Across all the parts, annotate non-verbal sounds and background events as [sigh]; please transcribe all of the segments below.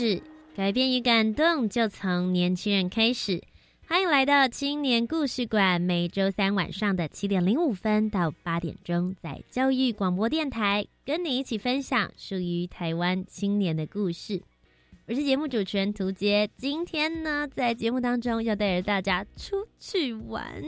事，改变与感动就从年轻人开始。欢迎来到青年故事馆，每周三晚上的七点零五分到八点钟，在教育广播电台跟你一起分享属于台湾青年的故事。我是节目主持人涂杰，今天呢，在节目当中要带着大家出去玩。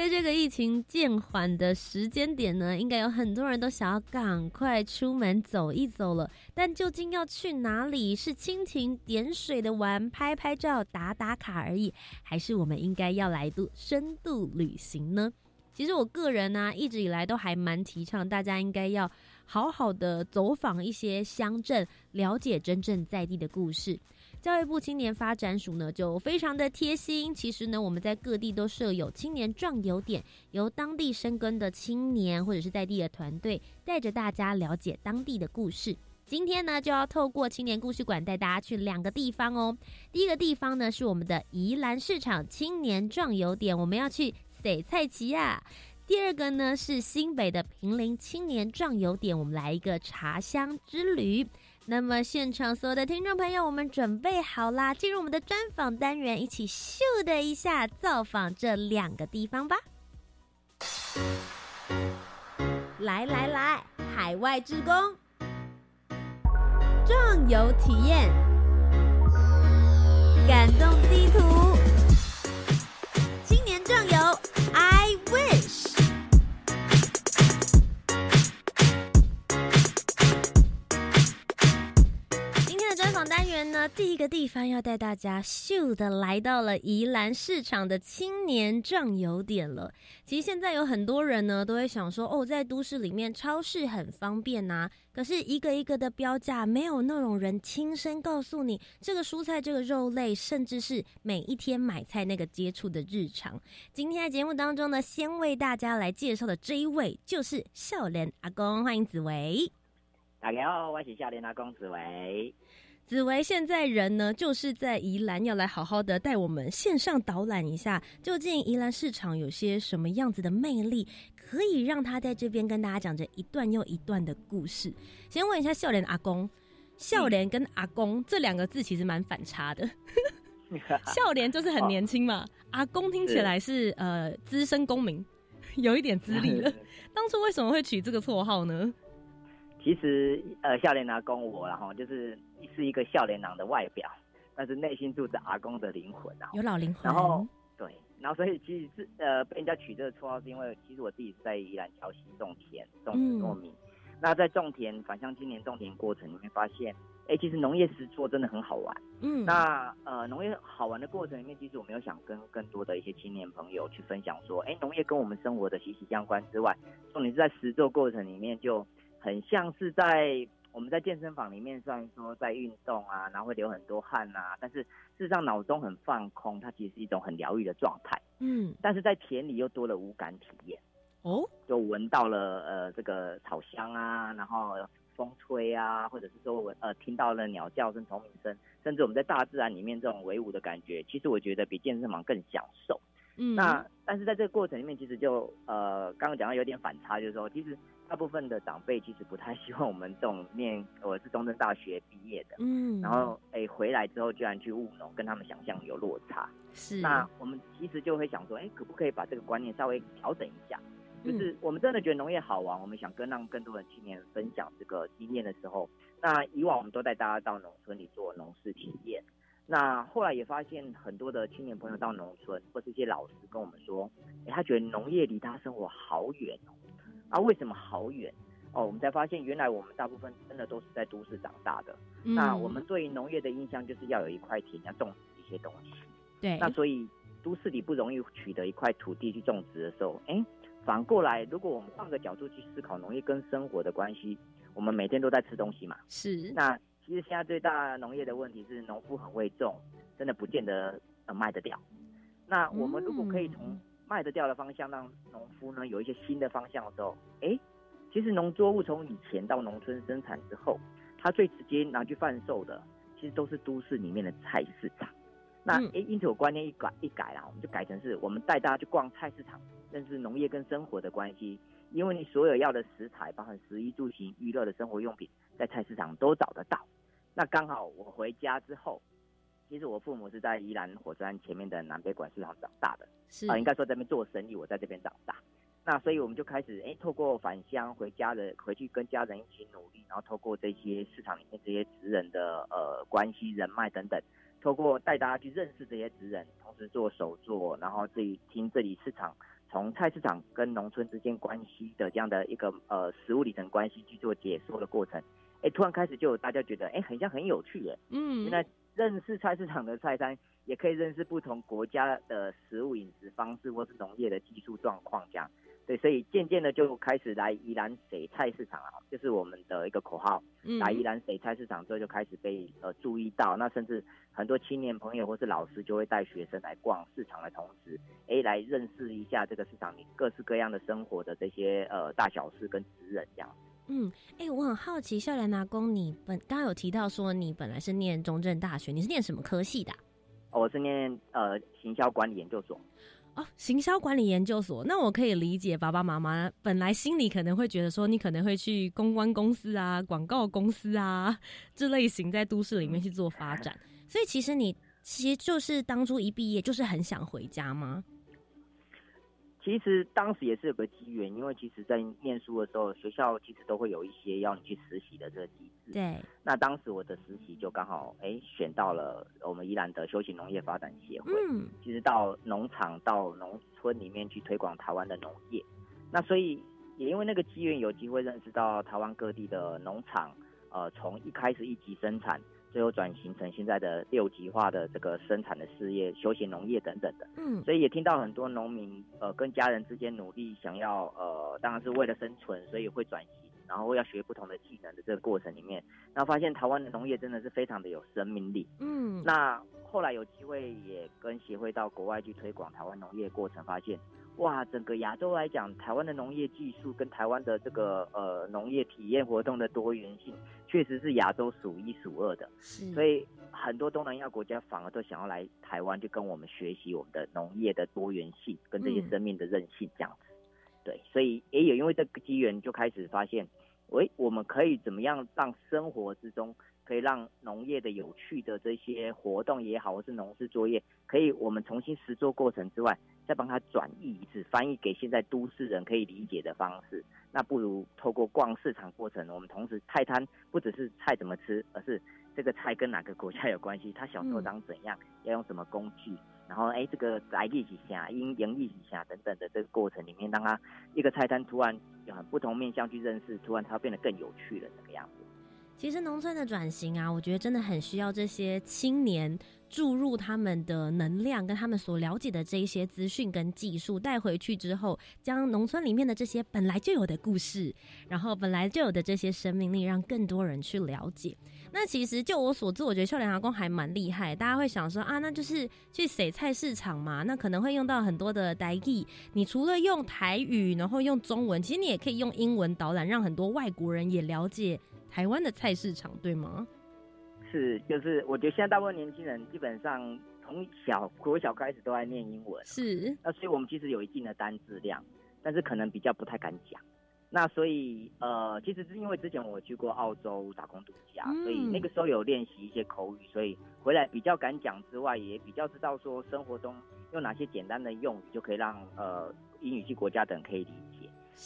在这个疫情渐缓的时间点呢，应该有很多人都想要赶快出门走一走了。但究竟要去哪里？是蜻蜓点水的玩、拍拍照、打打卡而已，还是我们应该要来度深度旅行呢？其实我个人呢，一直以来都还蛮提倡大家应该要好好的走访一些乡镇，了解真正在地的故事。教育部青年发展署呢，就非常的贴心。其实呢，我们在各地都设有青年壮游点，由当地生根的青年或者是在地的团队，带着大家了解当地的故事。今天呢，就要透过青年故事馆带大家去两个地方哦。第一个地方呢，是我们的宜兰市场青年壮游点，我们要去塞菜奇亚。第二个呢，是新北的平林青年壮游点，我们来一个茶香之旅。那么，现场所有的听众朋友，我们准备好啦，进入我们的专访单元，一起咻的一下造访这两个地方吧！来来来，海外志工壮游体验，感动地图，专访单元呢，第一个地方要带大家咻的来到了宜兰市场的青年壮游点了。其实现在有很多人呢，都会想说，哦，在都市里面超市很方便呐，可是一个一个的标价，没有那种人亲身告诉你这个蔬菜、这个肉类，甚至是每一天买菜那个接触的日常。今天在节目当中呢，先为大家来介绍的这一位就是笑脸阿公，欢迎紫薇。大家好，我是笑脸阿公紫薇。紫薇现在人呢，就是在宜兰，要来好好的带我们线上导览一下，究竟宜兰市场有些什么样子的魅力，可以让他在这边跟大家讲着一段又一段的故事。先问一下笑脸阿公，笑脸跟阿公这两个字其实蛮反差的，[laughs] 笑脸就是很年轻嘛，阿公听起来是呃资深公民，有一点资历了。当初为什么会取这个绰号呢？其实呃，笑脸阿公我然后就是。是一个笑脸郎的外表，但是内心住着阿公的灵魂啊，有老灵魂。然后对，然后所以其实是呃被人家取这个绰号，是因为其实我自己是在宜兰桥西种田种植糯米。那在种田返乡今年种田过程里面发现，哎，其实农业实做真的很好玩。嗯，那呃农业好玩的过程里面，其实我没有想跟更多的一些青年朋友去分享说，哎，农业跟我们生活的息息相关之外，重点是在实做过程里面就很像是在。我们在健身房里面虽然说在运动啊，然后会流很多汗啊，但是事实上脑中很放空，它其实是一种很疗愈的状态。嗯，但是在田里又多了无感体验。哦，就闻到了呃这个草香啊，然后风吹啊，或者是说闻呃听到了鸟叫声、虫鸣声，甚至我们在大自然里面这种威武的感觉，其实我觉得比健身房更享受。嗯，那但是在这个过程里面，其实就呃刚刚讲到有点反差，就是说其实。大部分的长辈其实不太希望我们这种念 [laughs] 我是中正大学毕业的，嗯，然后哎回来之后居然去务农，跟他们想象有落差。是，那我们其实就会想说，哎，可不可以把这个观念稍微调整一下？就是我们真的觉得农业好玩，我们想跟让更多的青年分享这个经验的时候，那以往我们都带大家到农村里做农事体验。那后来也发现很多的青年朋友到农村，或是一些老师跟我们说，哎，他觉得农业离他生活好远哦。啊，为什么好远？哦，我们才发现原来我们大部分真的都是在都市长大的。那我们对农业的印象就是要有一块田，要种一些东西。对。那所以都市里不容易取得一块土地去种植的时候，哎，反过来，如果我们换个角度去思考农业跟生活的关系，我们每天都在吃东西嘛，是。那其实现在最大农业的问题是，农夫很会种，真的不见得呃卖得掉。那我们如果可以从卖得掉的方向，让农夫呢有一些新的方向的时候，哎，其实农作物从以前到农村生产之后，它最直接拿去贩售的，其实都是都市里面的菜市场。那诶，因此我观念一改一改啦，我们就改成是我们带大家去逛菜市场，认识农业跟生活的关系。因为你所有要的食材，包含食衣住行、娱乐的生活用品，在菜市场都找得到。那刚好我回家之后，其实我父母是在宜兰火车站前面的南北馆市场长大的，是啊，应该说这边做生意，我在这边长大。那所以我们就开始哎，透过返乡回家的回去跟家人一起努力，然后透过这些市场里面这些职人的呃关系人脉等等。透过带大家去认识这些职人，同时做手作，然后自己听这里市场从菜市场跟农村之间关系的这样的一个呃食物里程关系去做解说的过程，哎，突然开始就有大家觉得哎，很像很有趣耶，嗯，原来认识菜市场的菜单，也可以认识不同国家的食物饮食方式或是农业的技术状况这样。对，所以渐渐的就开始来宜兰水菜市场啊，就是我们的一个口号。来宜兰水菜市场之后，就开始被呃注意到。那甚至很多青年朋友或是老师就会带学生来逛市场的同时，哎，来认识一下这个市场里各式各样的生活的这些呃大小事跟职人这样。嗯，哎，我很好奇，笑莲拿公，你本刚刚有提到说你本来是念中正大学，你是念什么科系的？我是念呃行销管理研究所。哦，行销管理研究所，那我可以理解爸爸妈妈本来心里可能会觉得说，你可能会去公关公司啊、广告公司啊 [laughs] 这类型在都市里面去做发展，所以其实你其实就是当初一毕业就是很想回家吗？其实当时也是有个机缘，因为其实，在念书的时候，学校其实都会有一些要你去实习的这个机制。对。那当时我的实习就刚好哎选到了我们宜兰的休闲农业发展协会。嗯。其实到农场到农村里面去推广台湾的农业，那所以也因为那个机缘，有机会认识到台湾各地的农场，呃，从一开始一级生产。最后转型成现在的六级化的这个生产的事业、休闲农业等等的，嗯，所以也听到很多农民呃跟家人之间努力，想要呃当然是为了生存，所以会转型，然后要学不同的技能的这个过程里面，然后发现台湾的农业真的是非常的有生命力，嗯，那后来有机会也跟协会到国外去推广台湾农业过程，发现。哇，整个亚洲来讲，台湾的农业技术跟台湾的这个呃农业体验活动的多元性，确实是亚洲数一数二的。所以很多东南亚国家反而都想要来台湾，就跟我们学习我们的农业的多元性跟这些生命的韧性这样子。对，所以也有因为这个机缘，就开始发现，喂，我们可以怎么样让生活之中可以让农业的有趣的这些活动也好，或是农事作业，可以我们重新实做过程之外。再帮他转译一次，翻译给现在都市人可以理解的方式。那不如透过逛市场过程，我们同时菜摊不只是菜怎么吃，而是这个菜跟哪个国家有关系，它小时候长怎样，要用什么工具，然后哎，这个来历几下，因营历几下等等的这个过程里面，让他一个菜单突然有很不同面向去认识，突然它变得更有趣了，这个样子。其实农村的转型啊，我觉得真的很需要这些青年注入他们的能量，跟他们所了解的这一些资讯跟技术带回去之后，将农村里面的这些本来就有的故事，然后本来就有的这些生命力，让更多人去了解。那其实就我所知，我觉得秀莲阿公还蛮厉害。大家会想说啊，那就是去洗菜市场嘛，那可能会用到很多的台语。你除了用台语，然后用中文，其实你也可以用英文导览，让很多外国人也了解。台湾的菜市场对吗？是，就是我觉得现在大部分年轻人基本上从小国小开始都在念英文，是。那所以我们其实有一定的单字量，但是可能比较不太敢讲。那所以呃，其实是因为之前我去过澳洲打工度假，所以那个时候有练习一些口语，所以回来比较敢讲之外，也比较知道说生活中用哪些简单的用语就可以让呃英语系国家等可以理解。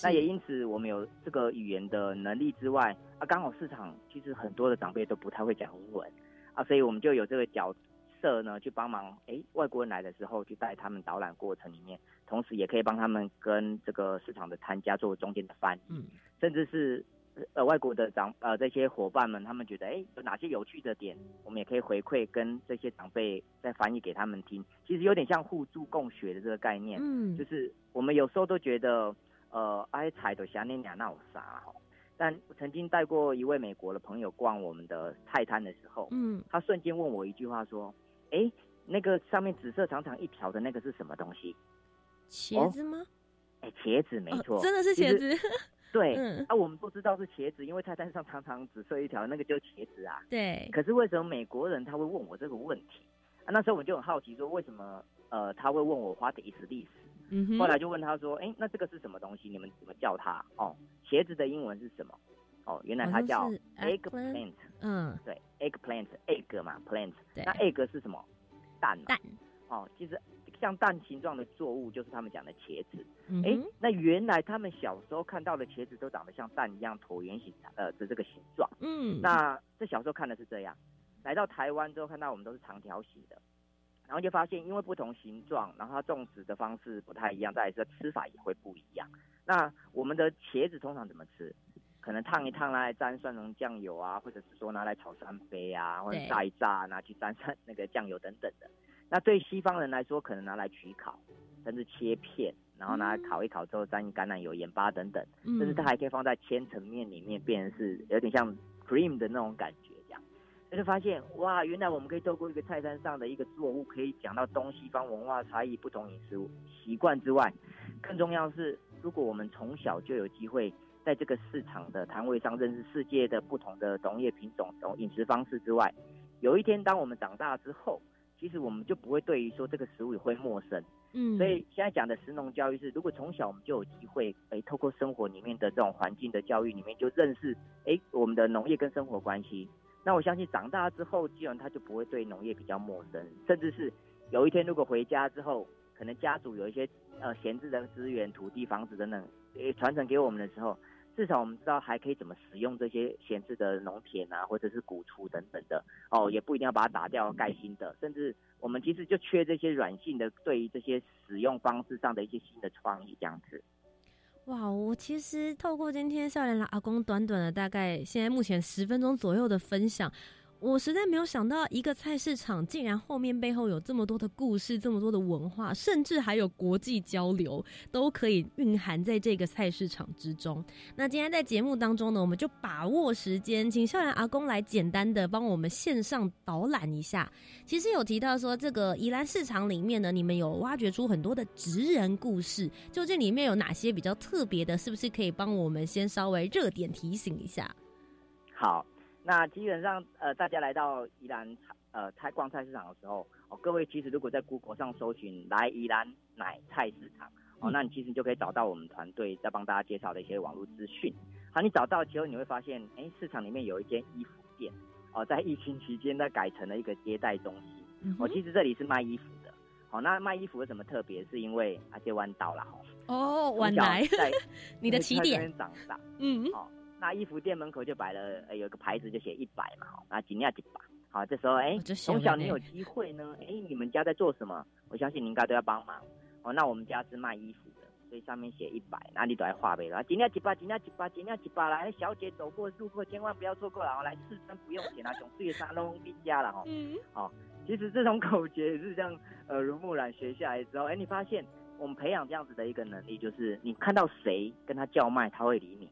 那也因此，我们有这个语言的能力之外，啊，刚好市场其实很多的长辈都不太会讲英文，啊，所以我们就有这个角色呢，去帮忙，哎，外国人来的时候去带他们导览过程里面，同时也可以帮他们跟这个市场的摊家做中间的翻译，甚至是呃外国的长呃这些伙伴们，他们觉得哎有哪些有趣的点，我们也可以回馈跟这些长辈再翻译给他们听。其实有点像互助共学的这个概念，嗯，就是我们有时候都觉得呃爱踩的想念俩那有啥但曾经带过一位美国的朋友逛我们的菜摊的时候，嗯，他瞬间问我一句话说：“哎，那个上面紫色长长一条的那个是什么东西？茄子吗？哎，茄子没错，真的是茄子。对，啊，我们不知道是茄子，因为菜单上常常紫色一条，那个就是茄子啊。对。可是为什么美国人他会问我这个问题？啊，那时候我们就很好奇，说为什么呃他会问我 What is 历史？嗯后来就问他说：“哎，那这个是什么东西？你们怎么叫它？哦，茄子的英文是什么？哦，原来它叫 eggplant。嗯，对，eggplant，egg 嘛，plant。那 egg 是什么？蛋。蛋。哦，其实像蛋形状的作物就是他们讲的茄子。哎，那原来他们小时候看到的茄子都长得像蛋一样椭圆形呃的这个形状。嗯。那这小时候看的是这样，来到台湾之后看到我们都是长条形的。然后就发现，因为不同形状，然后它种植的方式不太一样，再来是吃法也会不一样。那我们的茄子通常怎么吃？可能烫一烫拿来沾蒜蓉酱油啊，或者是说拿来炒三杯啊，或者炸一炸拿去沾上那个酱油等等的。那对西方人来说，可能拿来焗烤，甚至切片，然后拿来烤一烤之后沾橄榄油、盐巴等等，甚至它还可以放在千层面里面，变成是有点像 cream 的那种感觉。就发现哇，原来我们可以透过一个菜单上的一个作物，可以讲到东西方文化差异、不同饮食习惯之外，更重要是，如果我们从小就有机会在这个市场的摊位上认识世界的不同的农业品种、饮食方式之外，有一天当我们长大之后，其实我们就不会对于说这个食物也会陌生。嗯，所以现在讲的食农教育是，如果从小我们就有机会，哎，透过生活里面的这种环境的教育里面，就认识哎我们的农业跟生活关系。那我相信长大之后，基本上他就不会对农业比较陌生，甚至是有一天如果回家之后，可能家族有一些呃闲置的资源、土地、房子等等，诶传承给我们的时候，至少我们知道还可以怎么使用这些闲置的农田啊，或者是古厝等等的哦，也不一定要把它打掉盖新的，甚至我们其实就缺这些软性的对于这些使用方式上的一些新的创意这样子。哇，我其实透过今天笑脸老阿公短短的大概现在目前十分钟左右的分享。我实在没有想到，一个菜市场竟然后面背后有这么多的故事，这么多的文化，甚至还有国际交流，都可以蕴含在这个菜市场之中。那今天在节目当中呢，我们就把握时间，请校园阿公来简单的帮我们线上导览一下。其实有提到说，这个宜兰市场里面呢，你们有挖掘出很多的职人故事，究竟里面有哪些比较特别的？是不是可以帮我们先稍微热点提醒一下？好。那基本上，呃，大家来到宜兰菜，呃，菜逛菜市场的时候，哦，各位其实如果在 Google 上搜寻“来宜兰奶菜市场”，哦，那你其实就可以找到我们团队在帮大家介绍的一些网络资讯。好，你找到之后，你会发现，哎，市场里面有一间衣服店，哦，在疫情期间，它改成了一个接待中心。哦，其实这里是卖衣服的。好，那卖衣服有什么特别？是因为阿杰弯道了哈。哦，晚来在 [laughs] 你的起点 [laughs] 长大。嗯。好。那衣服店门口就摆了，呃，有个牌子就写一百嘛，那几两几把。好，这时候，哎，从小你有机会呢，哎，你们家在做什么？我相信你应该都要帮忙。哦，那我们家是卖衣服的，所以上面写一百，那你都来画呗。啊，几两几把，几两几把，几两几把来，小姐走过路过，千万不要错过了哦，来试穿不用钱啊，从四月三弄必加了哦。嗯。好，其实这种口诀也是这样，耳濡目染学下来之后，哎，你发现我们培养这样子的一个能力，就是你看到谁跟他叫卖，他会理你。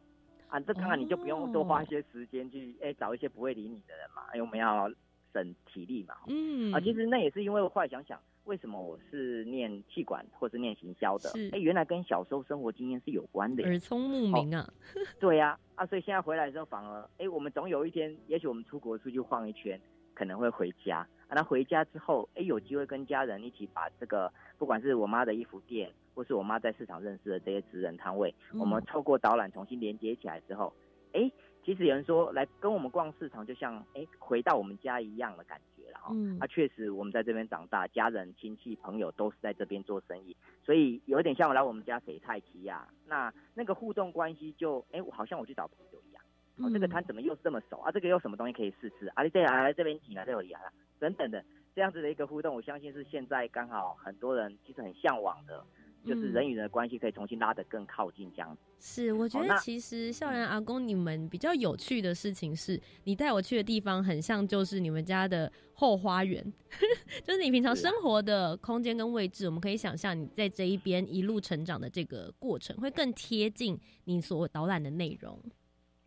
啊，这刚刚你就不用多花一些时间去哎找一些不会理你的人嘛，因为我们要省体力嘛。嗯。啊，其实那也是因为后来想想，为什么我是念气管或是念行销的？哎，原来跟小时候生活经验是有关的。耳聪目明啊。对呀，啊，所以现在回来之后，反而哎，我们总有一天，也许我们出国出去晃一圈，可能会回家。啊，那回家之后，哎，有机会跟家人一起把这个，不管是我妈的衣服店。或是我妈在市场认识的这些职人摊位，我们透过导览重新连接起来之后，哎，其实有人说来跟我们逛市场，就像哎回到我们家一样的感觉了哈。嗯，啊，确实我们在这边长大，家人、亲戚、朋友都是在这边做生意，所以有点像我来我们家谁菜奇呀，那那个互动关系就哎，好像我去找朋友一样。哦，这个摊怎么又是这么熟啊？这个又什么东西可以试吃？啊，你这来来这边请来这里来了，等等的这样子的一个互动，我相信是现在刚好很多人其实很向往的。就是人与人的关系可以重新拉得更靠近这样子。是，我觉得其实校园阿公你们比较有趣的事情是，你带我去的地方很像就是你们家的后花园，[laughs] 就是你平常生活的空间跟位置，我们可以想象你在这一边一路成长的这个过程，会更贴近你所导览的内容。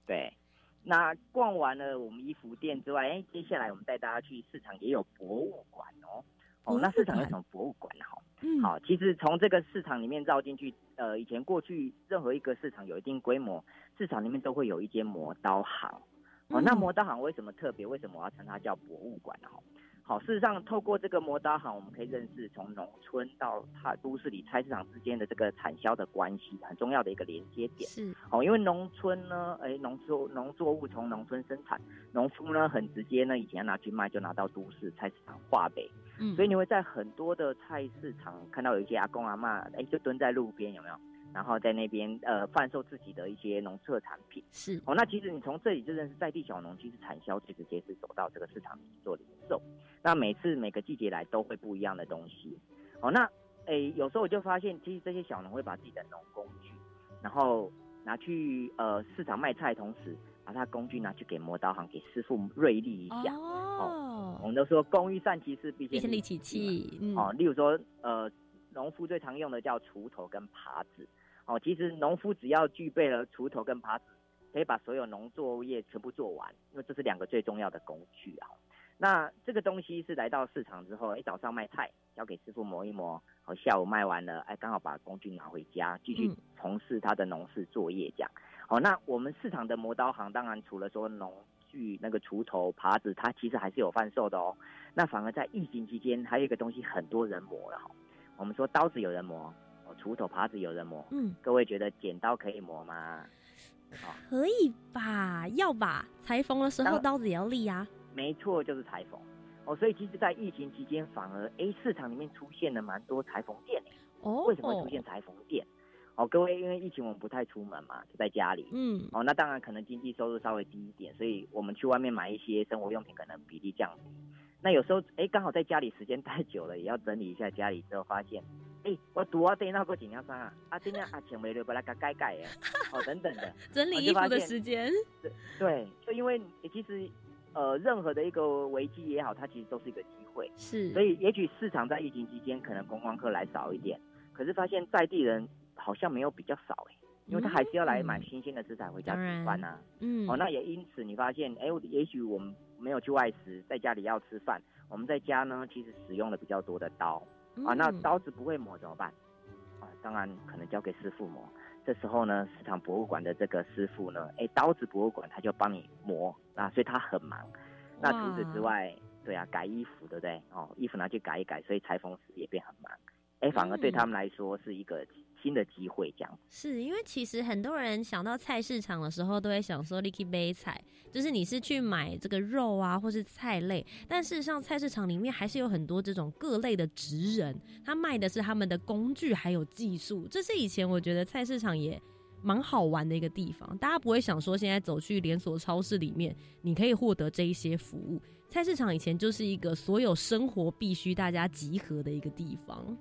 对，那逛完了我们衣服店之外，哎，接下来我们带大家去市场，也有博物馆哦。哦，那市场有什么博物馆哈？嗯，好，其实从这个市场里面绕进去，呃，以前过去任何一个市场有一定规模，市场里面都会有一间磨刀行。哦，那磨刀行为什么特别？为什么我要称它叫博物馆呢？哈？好，事实上，透过这个磨刀行，我们可以认识从农村到它都市里菜市场之间的这个产销的关系，很重要的一个连接点。是，哦，因为农村呢，哎，农作农作物从农村生产，农夫呢很直接呢，以前拿去卖就拿到都市菜市场化北。嗯，所以你会在很多的菜市场看到有一些阿公阿妈，哎，就蹲在路边，有没有？然后在那边呃贩售自己的一些农特产品。是，哦，那其实你从这里就认识在地小农，其实产销最直接是走到这个市场里做零售。那每次每个季节来都会不一样的东西，哦，那诶有时候我就发现，其实这些小农会把自己的农工具，然后拿去呃市场卖菜，同时把他工具拿去给磨刀行给师傅锐利一下。哦，我们都说工欲善其事，必先利其器。哦，例如说呃农夫最常用的叫锄头跟耙子。哦，其实农夫只要具备了锄头跟耙子，可以把所有农作业全部做完，因为这是两个最重要的工具啊。那这个东西是来到市场之后，哎，早上卖菜，交给师傅磨一磨，好，下午卖完了，哎，刚好把工具拿回家，继续从事他的农事作业，这样。好，那我们市场的磨刀行，当然除了说农具那个锄头、耙子，它其实还是有贩售的哦。那反而在疫情期间，还有一个东西很多人磨了哈。我们说刀子有人磨，哦，锄头、耙子有人磨，嗯，各位觉得剪刀可以磨吗？可以吧？要吧？裁缝的时候刀子也要利啊。没错，就是裁缝哦，所以其实，在疫情期间，反而 A 市场里面出现了蛮多裁缝店哦。为什么会出现裁缝店？哦，各位，因为疫情我们不太出门嘛，就在家里。嗯。哦，那当然可能经济收入稍微低一点，所以我们去外面买一些生活用品，可能比例降低。那有时候，哎，刚好在家里时间 [laughs] 太久了，也要整理一下家里之后，发现，哎，我读啊对那个几年衫啊，啊今天啊钱没留，把它改改改耶，哦等等的，[laughs] 整理衣服的时间。对，就因为其实。呃，任何的一个危机也好，它其实都是一个机会。是，所以也许市场在疫情期间可能观光客来少一点，可是发现在地人好像没有比较少哎，因为他还是要来买新鲜的食材回家煮饭呐。嗯，哦，那也因此你发现，哎，也许我们没有去外食，在家里要吃饭，我们在家呢，其实使用了比较多的刀啊，那刀子不会磨怎么办？啊，当然可能交给师傅磨。这时候呢，市场博物馆的这个师傅呢，哎，刀子博物馆他就帮你磨啊，所以他很忙。那除此之外，对啊，改衣服对不对？哦，衣服拿去改一改，所以裁缝师也变很忙。哎，反而对他们来说是一个。新的机会，这样是因为其实很多人想到菜市场的时候，都会想说 “licky 杯菜”，就是你是去买这个肉啊，或是菜类。但事实上，菜市场里面还是有很多这种各类的职人，他卖的是他们的工具还有技术。这是以前我觉得菜市场也蛮好玩的一个地方。大家不会想说，现在走去连锁超市里面，你可以获得这一些服务。菜市场以前就是一个所有生活必须大家集合的一个地方。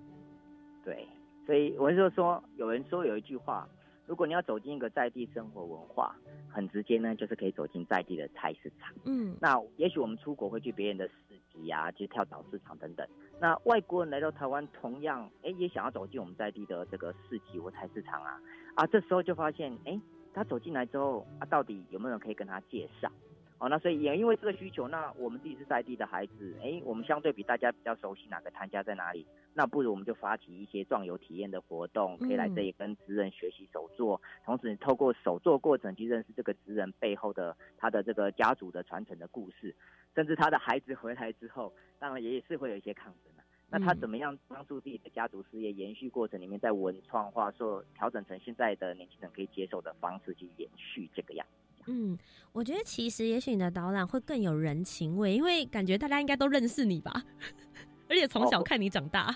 对。所以我就说，有人说有一句话，如果你要走进一个在地生活文化，很直接呢，就是可以走进在地的菜市场。嗯，那也许我们出国会去别人的市集啊，去跳蚤市场等等。那外国人来到台湾，同样哎也想要走进我们在地的这个市集或菜市场啊啊，这时候就发现哎，他走进来之后啊，到底有没有人可以跟他介绍？哦，那所以也因为这个需求，那我们自己是在地的孩子，哎，我们相对比大家比较熟悉哪个摊家在哪里，那不如我们就发起一些壮游体验的活动，可以来这里跟职人学习手作，同时透过手作过程去认识这个职人背后的他的这个家族的传承的故事，甚至他的孩子回来之后，当然也是会有一些抗争的。那他怎么样帮助自己的家族事业延续过程里面，在文创化说调整成现在的年轻人可以接受的方式去延续这个样。嗯，我觉得其实也许你的导览会更有人情味，因为感觉大家应该都认识你吧，[laughs] 而且从小看你长大。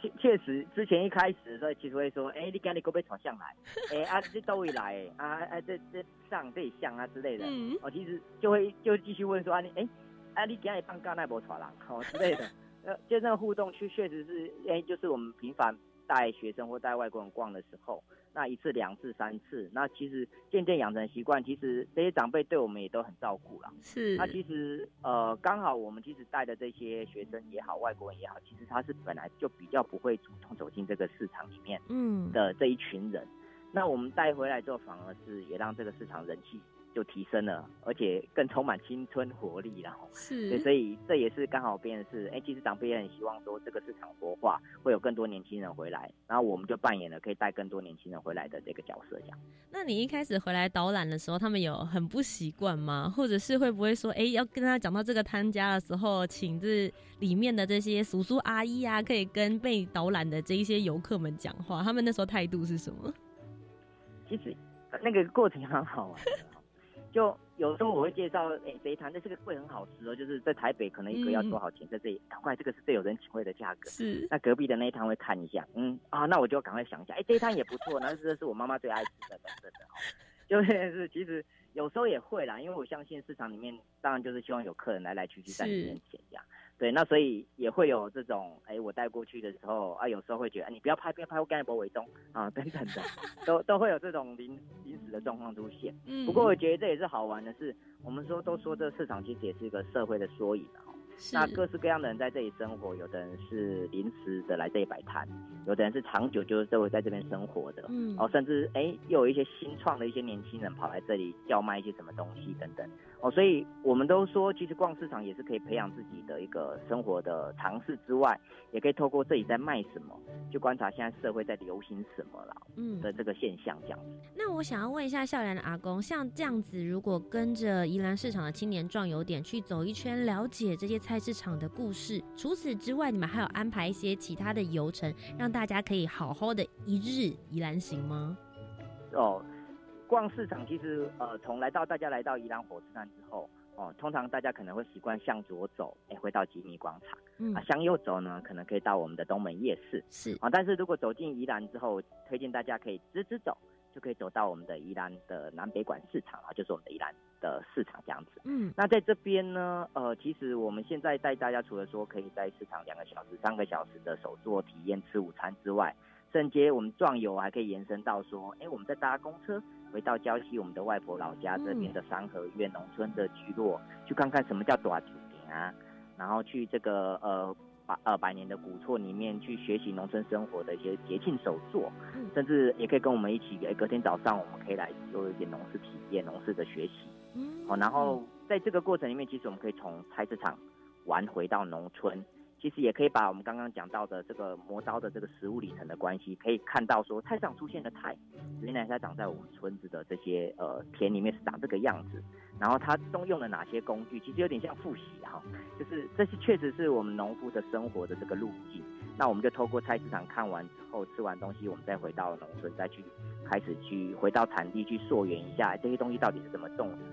确确实，之前一开始的时候，其实会说，哎，你赶紧过被闯上来，哎啊，这都会来，啊啊，这这上这里像啊之类的。嗯。哦，其实就会就继续问说，啊你哎，啊你今日放假那波闯人，哦之类的。[laughs] 呃，就那个互动区确实是，哎，就是我们频繁带学生或带外国人逛的时候，那一次、两次、三次，那其实渐渐养成习惯，其实这些长辈对我们也都很照顾了。是。那其实呃，刚好我们其实带的这些学生也好，外国人也好，其实他是本来就比较不会主动走进这个市场里面，嗯，的这一群人。那我们带回来之后，反而是也让这个市场人气就提升了，而且更充满青春活力然后。是，所以这也是刚好变的是，哎，其实长辈也很希望说这个市场活化，会有更多年轻人回来，然后我们就扮演了可以带更多年轻人回来的这个角色。这样。那你一开始回来导览的时候，他们有很不习惯吗？或者是会不会说，哎，要跟他讲到这个摊家的时候，请这里面的这些叔叔阿姨啊，可以跟被导览的这一些游客们讲话？他们那时候态度是什么？其实那个过程很好玩，就有时候我会介绍，哎，这一摊，的这个会很好吃哦，就是在台北可能一个要多少钱，在这里赶快，这个是最有人情味的价格。是，那隔壁的那一摊会看一下，嗯啊，那我就赶快想一下，哎，这一摊也不错，那这是我妈妈最爱吃的等等的，就是其实有时候也会啦，因为我相信市场里面当然就是希望有客人来来去去在你面前这样。对，那所以也会有这种，哎，我带过去的时候啊，有时候会觉得，你不要拍，不要拍，我刚才不会动啊，等等的，[laughs] 都都会有这种临临时的状况出现。嗯，不过我觉得这也是好玩的，是我们说都说这个市场其实也是一个社会的缩影啊。那各式各样的人在这里生活，有的人是临时的来这里摆摊，有的人是长久就是都会在这边生活的，嗯，哦，甚至哎又有一些新创的一些年轻人跑来这里叫卖一些什么东西等等，哦，所以我们都说，其实逛市场也是可以培养自己的一个生活的尝试之外，也可以透过自己在卖什么，去观察现在社会在流行什么了，嗯的这个现象这样子。那我想要问一下笑然的阿公，像这样子，如果跟着宜兰市场的青年壮游点去走一圈，了解这些。菜市场的故事。除此之外，你们还有安排一些其他的游程，让大家可以好好的一日宜兰行吗？哦，逛市场其实呃，从来到大家来到宜兰火车站之后，哦，通常大家可能会习惯向左走，哎，会到吉米广场。嗯，啊，向右走呢，可能可以到我们的东门夜市。是啊，但是如果走进宜兰之后，推荐大家可以直直走。就可以走到我们的宜兰的南北馆市场啊，就是我们的宜兰的市场这样子。嗯，那在这边呢，呃，其实我们现在带大家除了说可以在市场两个小时、三个小时的手作体验吃午餐之外，甚至我们壮游还可以延伸到说，哎，我们在搭公车回到礁溪我们的外婆老家这边的三合院农村的聚落，去看看什么叫大酒店啊，然后去这个呃。百呃百年的古厝里面去学习农村生活的一些节庆手作，甚至也可以跟我们一起，哎，隔天早上我们可以来做一点农事体验、农事的学习。嗯，好，然后在这个过程里面，其实我们可以从菜市场玩回到农村。其实也可以把我们刚刚讲到的这个磨刀的这个食物里程的关系，可以看到说菜上出现的菜，原来它长在我们村子的这些呃田里面是长这个样子，然后它都用了哪些工具，其实有点像复习哈，就是这是确实是我们农夫的生活的这个路径。那我们就透过菜市场看完之后，吃完东西，我们再回到农村，再去开始去回到产地去溯源一下这些东西到底是怎么种植。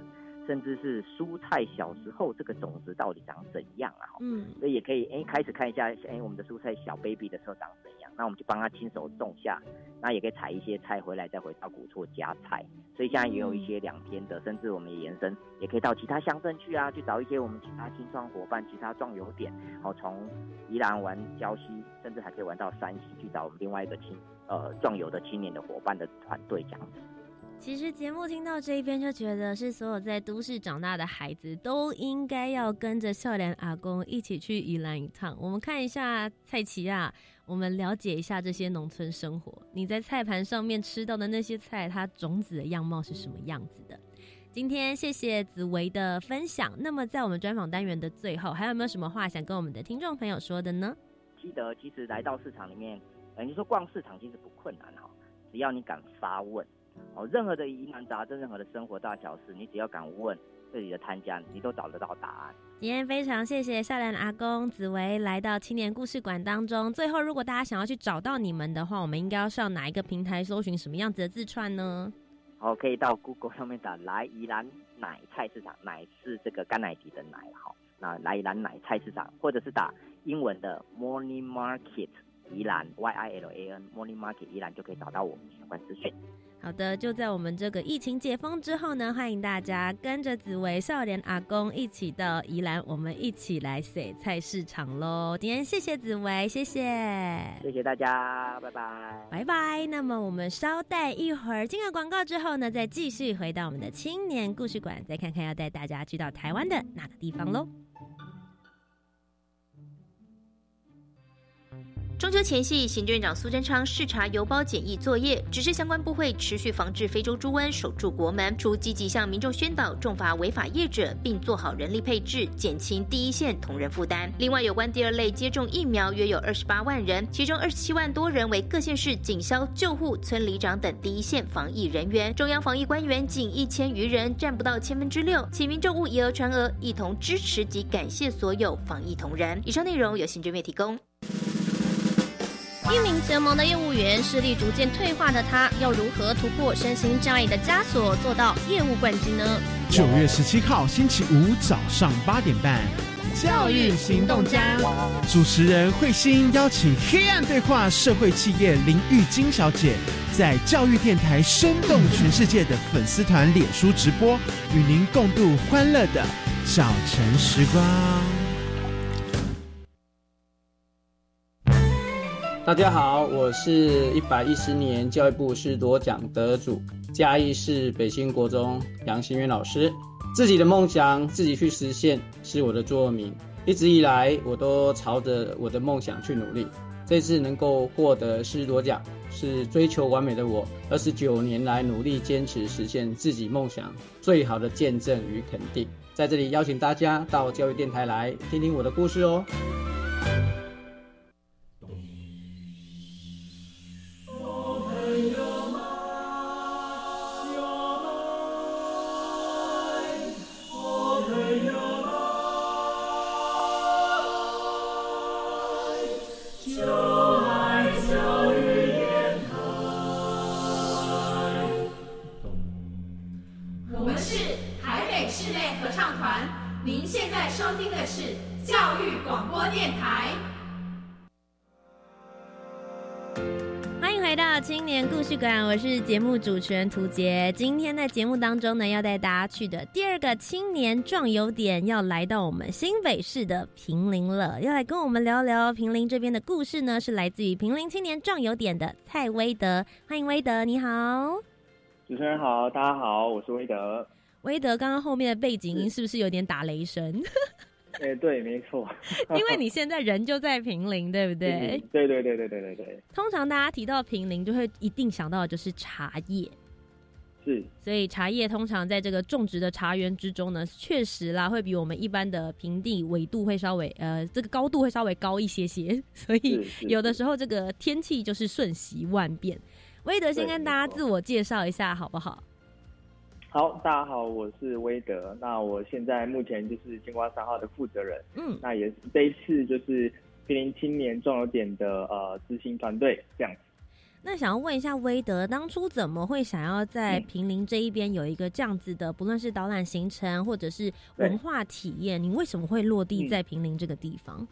甚至是蔬菜小时候这个种子到底长怎样啊？嗯，所以也可以哎开始看一下哎我们的蔬菜小 baby 的时候长怎样，那我们就帮他亲手种下，那也可以采一些菜回来再回到古厝加菜。所以现在也有一些两天的，甚至我们也延伸，也可以到其他乡镇去啊，去找一些我们其他青创伙伴、其他壮游点，好从宜兰玩礁溪，甚至还可以玩到山西去找我们另外一个青呃壮游的青年的伙伴的团队这样子。其实节目听到这一边，就觉得是所有在都市长大的孩子都应该要跟着笑脸阿公一起去宜兰一趟。我们看一下蔡奇啊，我们了解一下这些农村生活。你在菜盘上面吃到的那些菜，它种子的样貌是什么样子的？今天谢谢紫薇的分享。那么在我们专访单元的最后，还有没有什么话想跟我们的听众朋友说的呢？记得，其实来到市场里面，呃，你说逛市场其实不困难哈，只要你敢发问。哦，任何的疑难杂症，任何的生活大小事，你只要敢问这里的摊家，你都找得到答案。今天非常谢谢夏兰阿公紫薇来到青年故事馆当中。最后，如果大家想要去找到你们的话，我们应该要上哪一个平台搜寻什么样子的字串呢？好，可以到 Google 上面打“来宜兰奶菜市场”，奶是这个干奶底的奶，好，那来宜兰奶菜市场，或者是打英文的 “Morning Market”。宜兰 Y I L A N Morning Market 宜兰就可以找到我们相关资讯。好的，就在我们这个疫情解封之后呢，欢迎大家跟着紫薇少年阿公一起到宜兰，我们一起来洗菜市场喽。今天谢谢紫薇，谢谢，谢谢大家，拜拜，拜拜。那么我们稍待一会儿，进了广告之后呢，再继续回到我们的青年故事馆，再看看要带大家去到台湾的哪个地方喽。中秋前夕，行政院长苏贞昌视察邮包检疫作业，指示相关部会持续防治非洲猪瘟，守住国门。除积极向民众宣导重罚违法业者，并做好人力配置，减轻第一线同仁负担。另外，有关第二类接种疫苗约有二十八万人，其中二十七万多人为各县市警消、救护、村里长等第一线防疫人员。中央防疫官员仅一千余人，占不到千分之六。请民众勿以讹传讹，一同支持及感谢所有防疫同仁。以上内容由行政院提供。一名结盟的业务员，视力逐渐退化的他，要如何突破身心障碍的枷锁，做到业务冠军呢？九月十七号星期五早上八点半，教育行动家主持人慧心邀请黑暗对话社会企业林玉金小姐，在教育电台生动全世界的粉丝团脸书直播，与您共度欢乐的早晨时光。大家好，我是一百一十年教育部师铎奖得主嘉义市北新国中杨新元老师。自己的梦想自己去实现是我的座右铭，一直以来我都朝着我的梦想去努力。这次能够获得师铎奖，是追求完美的我二十九年来努力坚持实现自己梦想最好的见证与肯定。在这里邀请大家到教育电台来听听我的故事哦。节目主持人涂杰，今天在节目当中呢，要带大家去的第二个青年壮游点，要来到我们新北市的平林了。要来跟我们聊聊平林这边的故事呢，是来自于平林青年壮游点的蔡威德，欢迎威德，你好，主持人好，大家好，我是威德。威德，刚刚后面的背景音是不是有点打雷声？哎，对，没错，[laughs] 因为你现在人就在平林，对不对？对对对对对对对。通常大家提到平林，就会一定想到的就是茶叶，是。所以茶叶通常在这个种植的茶园之中呢，确实啦，会比我们一般的平地纬度会稍微呃，这个高度会稍微高一些些，[laughs] 所以有的时候这个天气就是瞬息万变。威德先跟大家自我介绍一下，好不好？好，大家好，我是威德。那我现在目前就是金瓜三号的负责人，嗯，那也是这一次就是濒临青年壮游点的呃执行团队这样子。那想要问一下威德，当初怎么会想要在平林这一边有一个这样子的，不论是导览行程或者是文化体验，你为什么会落地在平林这个地方？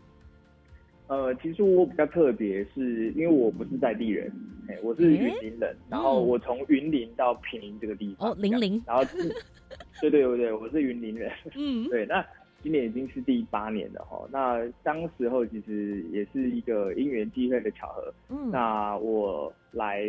呃，其实我比较特别，是因为我不是在地人，哎，我是云林人，然后我从云林到平林这个地方，哦，林林，然后是，[laughs] 对对对对，我是云林人，嗯，[laughs] 对，那今年已经是第八年了哈，那当时候其实也是一个因缘际会的巧合，嗯，那我来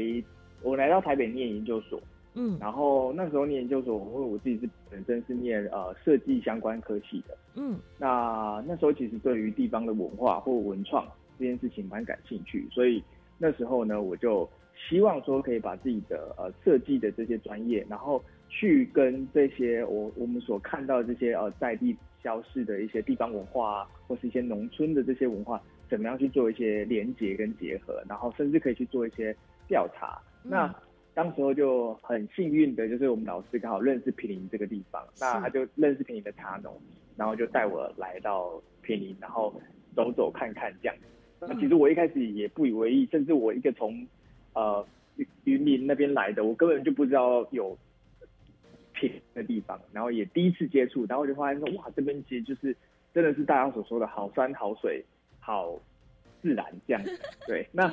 我来到台北念研究所。嗯，然后那时候念研究所，因为我自己是本身是念呃设计相关科系的，嗯，那那时候其实对于地方的文化或文创这件事情蛮感兴趣，所以那时候呢，我就希望说可以把自己的呃设计的这些专业，然后去跟这些我我们所看到这些呃在地消失的一些地方文化，或是一些农村的这些文化，怎么样去做一些连接跟结合，然后甚至可以去做一些调查，那。当时候就很幸运的，就是我们老师刚好认识平林这个地方，那他就认识平林的茶农，然后就带我来到平林，然后走走看看这样。那其实我一开始也不以为意，甚至我一个从呃云云林那边来的，我根本就不知道有平的地方，然后也第一次接触，然后就发现说哇，这边其实就是真的是大家所说的好山好水好自然这样。对，那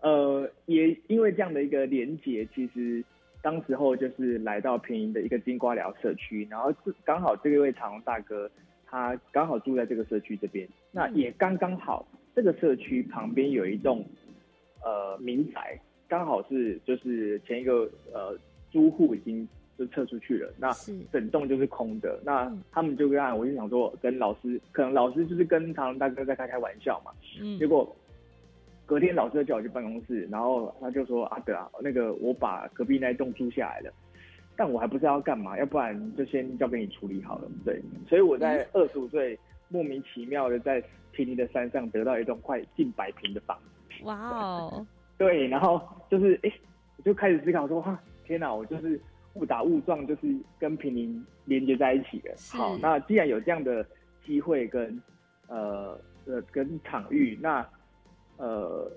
呃，也因为这样的一个连结，其实当时候就是来到平营的一个金瓜寮社区，然后刚好这位长隆大哥他刚好住在这个社区这边，那也刚刚好这个社区旁边有一栋呃民宅，刚好是就是前一个呃租户已经。就撤出去了，那整栋就是空的。那他们就跟我就想说，跟老师，可能老师就是跟长隆大哥在开开玩笑嘛。嗯。结果隔天老师就叫我去办公室，然后他就说：“啊，对啊，那个我把隔壁那栋租下来了，但我还不知道要干嘛，要不然就先交给你处理好了。”对。所以我在二十五岁莫名其妙的在平林的山上得到一栋快近百平的房子。哇哦。对，然后就是哎，我就开始思考说：“哈，天哪，我就是。”误打误撞就是跟平林连接在一起的。好，那既然有这样的机会跟呃呃跟场域，那呃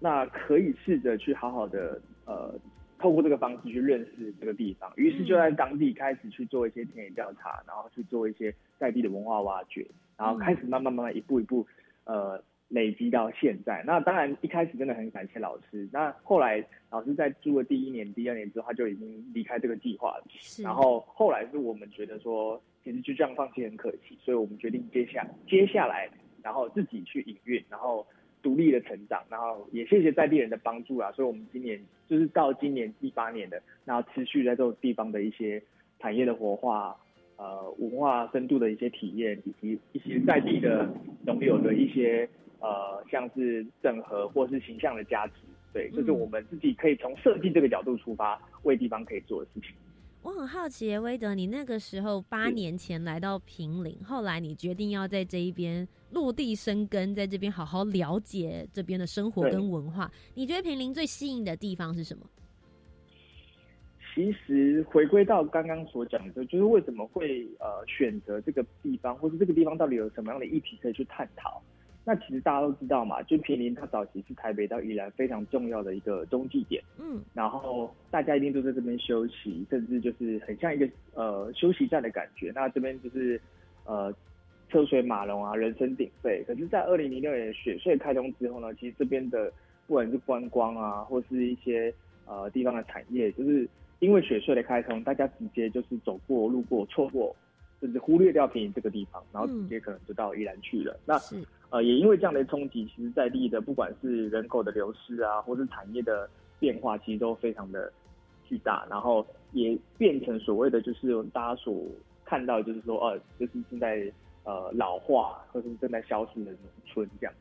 那可以试着去好好的呃透过这个方式去认识这个地方。于是就在当地开始去做一些田野调查，然后去做一些在地的文化挖掘，然后开始慢慢慢慢一步一步呃。累积到现在，那当然一开始真的很感谢老师。那后来老师在住了第一年、第二年之后，他就已经离开这个计划了。然后后来是我们觉得说，其实就这样放弃很可惜，所以我们决定接下接下来，然后自己去营运，然后独立的成长，然后也谢谢在地人的帮助啊。所以我们今年就是到今年第八年的，然后持续在这种地方的一些产业的活化。呃，文化深度的一些体验，以及一些在地的农友的一些呃，像是整合或是形象的价值，对，这是我们自己可以从设计这个角度出发，为地方可以做的事情。我很好奇，威德，你那个时候八年前来到平陵，后来你决定要在这一边落地生根，在这边好好了解这边的生活跟文化。你觉得平陵最吸引的地方是什么？其实回归到刚刚所讲的，就是为什么会呃选择这个地方，或是这个地方到底有什么样的议题可以去探讨？那其实大家都知道嘛，就平林它早期是台北到宜兰非常重要的一个中继点，嗯，然后大家一定都在这边休息，甚至就是很像一个呃休息站的感觉。那这边就是呃车水马龙啊，人声鼎沸。可是，在二零零六年雪隧开通之后呢，其实这边的不管是观光啊，或是一些呃地方的产业，就是。因为雪隧的开通，大家直接就是走过、路过、错过，甚至忽略掉平营这个地方，然后直接可能就到宜兰去了。那呃，也因为这样的冲击，其实在地的不管是人口的流失啊，或是产业的变化，其实都非常的巨大，然后也变成所谓的就是大家所看到，就是说，呃，就是正在呃老化或是正在消失的农村这样。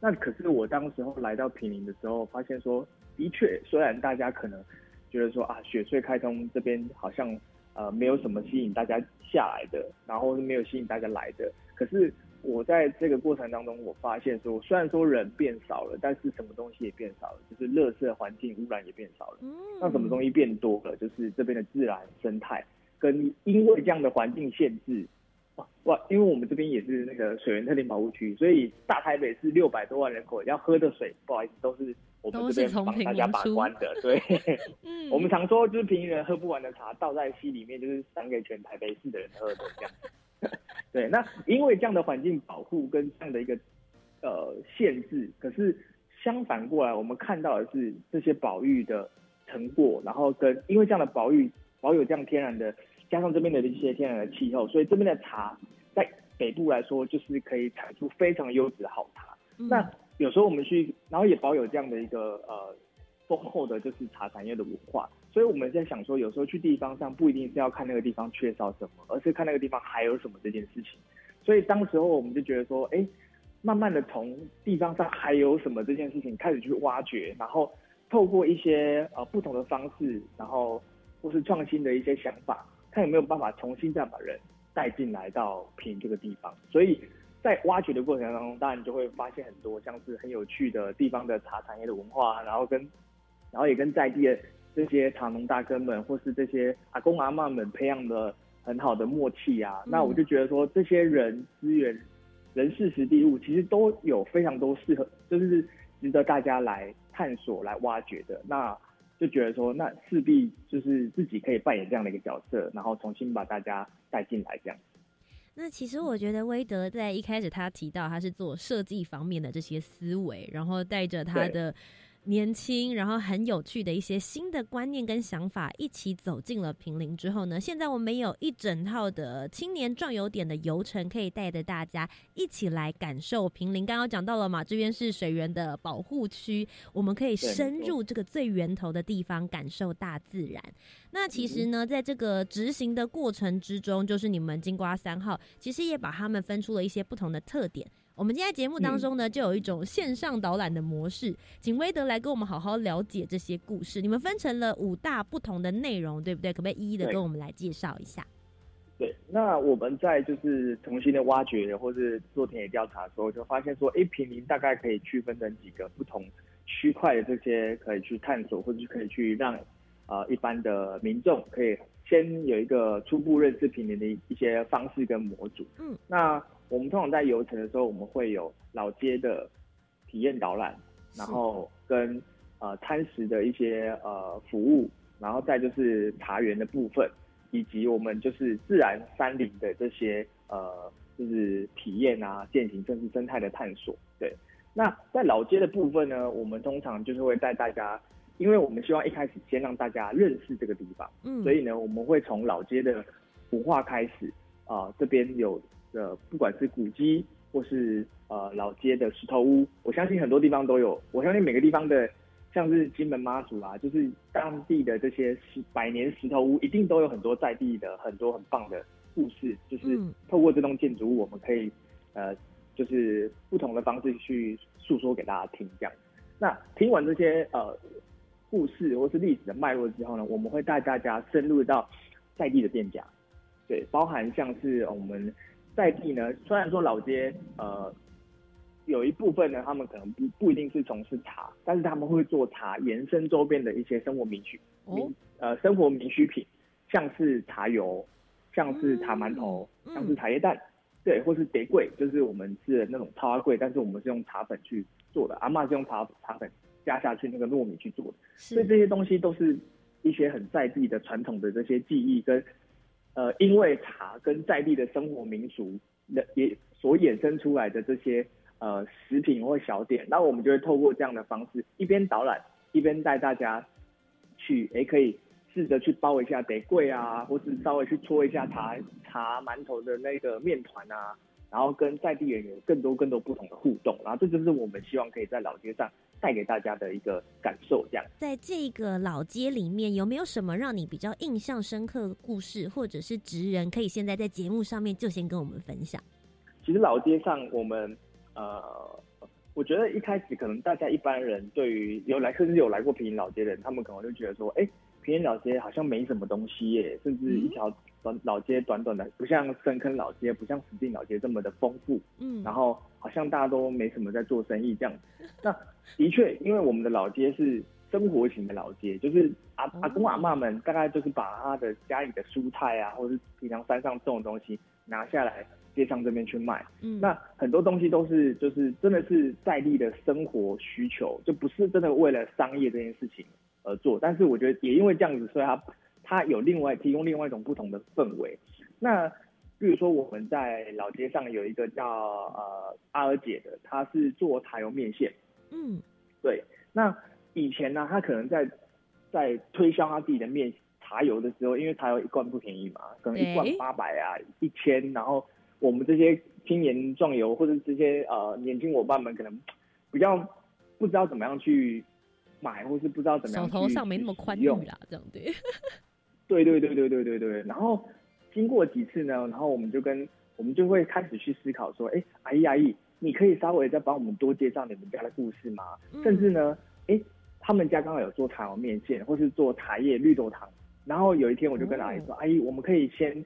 那可是我当时候来到平林的时候，发现说，的确，虽然大家可能。觉得说啊，雪隧开通这边好像呃没有什么吸引大家下来的，然后是没有吸引大家来的。可是我在这个过程当中，我发现说，虽然说人变少了，但是什么东西也变少了，就是垃圾环境污染也变少了。那什么东西变多了？就是这边的自然生态，跟因为这样的环境限制。哇，因为我们这边也是那个水源特定保护区，所以大台北是六百多万人口，要喝的水，不好意思，都是我们这边帮大家把关的。对，[laughs] 嗯，我们常说就是平人喝不完的茶倒在溪里面，就是赏给全台北市的人喝的这样。[laughs] 对，那因为这样的环境保护跟这样的一个呃限制，可是相反过来，我们看到的是这些保育的成果，然后跟因为这样的保育保有这样天然的。加上这边的一些天然的气候，所以这边的茶在北部来说，就是可以产出非常优质的好茶。那有时候我们去，然后也保有这样的一个呃丰厚的，就是茶产业的文化。所以我们在想说，有时候去地方上不一定是要看那个地方缺少什么，而是看那个地方还有什么这件事情。所以当时候我们就觉得说，哎，慢慢的从地方上还有什么这件事情开始去挖掘，然后透过一些呃不同的方式，然后或是创新的一些想法。看有没有办法重新再把人带进来到平这个地方，所以在挖掘的过程当中，当然就会发现很多像是很有趣的地方的茶产业的文化，然后跟，然后也跟在地的这些茶农大哥们或是这些阿公阿妈们培养的很好的默契啊，那我就觉得说这些人资源、人事、实地物其实都有非常多适合，就是值得大家来探索、来挖掘的那。就觉得说，那势必就是自己可以扮演这样的一个角色，然后重新把大家带进来这样。那其实我觉得威德在一开始他提到他是做设计方面的这些思维，然后带着他的。年轻，然后很有趣的一些新的观念跟想法，一起走进了平林之后呢，现在我们有一整套的青年壮游点的游程，可以带着大家一起来感受平林。刚刚讲到了嘛，这边是水源的保护区，我们可以深入这个最源头的地方，感受大自然。那其实呢，在这个执行的过程之中，就是你们金瓜三号，其实也把他们分出了一些不同的特点。我们今天节目当中呢，就有一种线上导览的模式，请威德来跟我们好好了解这些故事。你们分成了五大不同的内容，对不对？可不可以一一的跟我们来介绍一下？对，那我们在就是重新的挖掘或是做田野调查的时候，就发现说，哎，平民大概可以区分成几个不同区块的这些可以去探索，或者是可以去让呃一般的民众可以先有一个初步认识平民的一些方式跟模组。嗯，那。我们通常在游程的时候，我们会有老街的体验导览，然后跟呃餐食的一些呃服务，然后再就是茶园的部分，以及我们就是自然山林的这些呃就是体验啊、践行甚至生态的探索。对，那在老街的部分呢，我们通常就是会带大家，因为我们希望一开始先让大家认识这个地方，嗯，所以呢，我们会从老街的文化开始啊，这边有。的不管是古迹或是呃老街的石头屋，我相信很多地方都有。我相信每个地方的，像是金门妈祖啊，就是当地的这些石百年石头屋，一定都有很多在地的很多很棒的故事。就是透过这栋建筑物，我们可以呃，就是不同的方式去诉说给大家听。这样，那听完这些呃故事或是历史的脉络之后呢，我们会带大家深入到在地的店家，对，包含像是我们。在地呢，虽然说老街呃有一部分呢，他们可能不不一定是从事茶，但是他们会做茶延伸周边的一些生活民需民呃生活民需品，像是茶油，像是茶馒头，像是茶叶蛋，对，或是叠柜，就是我们吃的那种超阿柜，但是我们是用茶粉去做的，阿妈是用茶茶粉加下去那个糯米去做的，所以这些东西都是一些很在地的传统的这些技艺跟。呃，因为茶跟在地的生活民俗的也所衍生出来的这些呃食品或小点，那我们就会透过这样的方式，一边导览一边带大家去，哎，可以试着去包一下得贵啊，或是稍微去搓一下茶茶馒头的那个面团啊，然后跟在地人有更多更多不同的互动，然后这就是我们希望可以在老街上。带给大家的一个感受，这样。在这个老街里面，有没有什么让你比较印象深刻的故事，或者是职人，可以现在在节目上面就先跟我们分享？其实老街上，我们呃，我觉得一开始可能大家一般人对于有来，甚至有来过平林老街的人，他们可能就觉得说，哎，平林老街好像没什么东西耶，甚至一条。短老街短短的，不像深坑老街，不像石碇老街这么的丰富。嗯，然后好像大家都没什么在做生意这样。那的确，因为我们的老街是生活型的老街，就是阿阿公阿妈们大概就是把他的家里的蔬菜啊，或者是平常山上种的东西拿下来街上这边去卖。嗯，那很多东西都是就是真的是在地的生活需求，就不是真的为了商业这件事情而做。但是我觉得也因为这样子，所以他。它有另外提供另外一种不同的氛围。那比如说我们在老街上有一个叫呃阿尔姐的，她是做茶油面线。嗯，对。那以前呢，她可能在在推销她自己的面茶油的时候，因为茶油一罐不便宜嘛，可能一罐八百啊，一千。然后我们这些青年壮游或者这些呃年轻伙伴们，可能比较不知道怎么样去买，或是不知道怎么样手头上没那么宽裕啦，这样对。对对对对对对对，然后经过几次呢，然后我们就跟我们就会开始去思考说，哎，阿姨阿姨，你可以稍微再帮我们多介绍你们家的故事吗？甚至呢，哎，他们家刚好有做茶油面线，或是做茶叶绿豆汤。然后有一天我就跟阿姨说，阿姨，我们可以先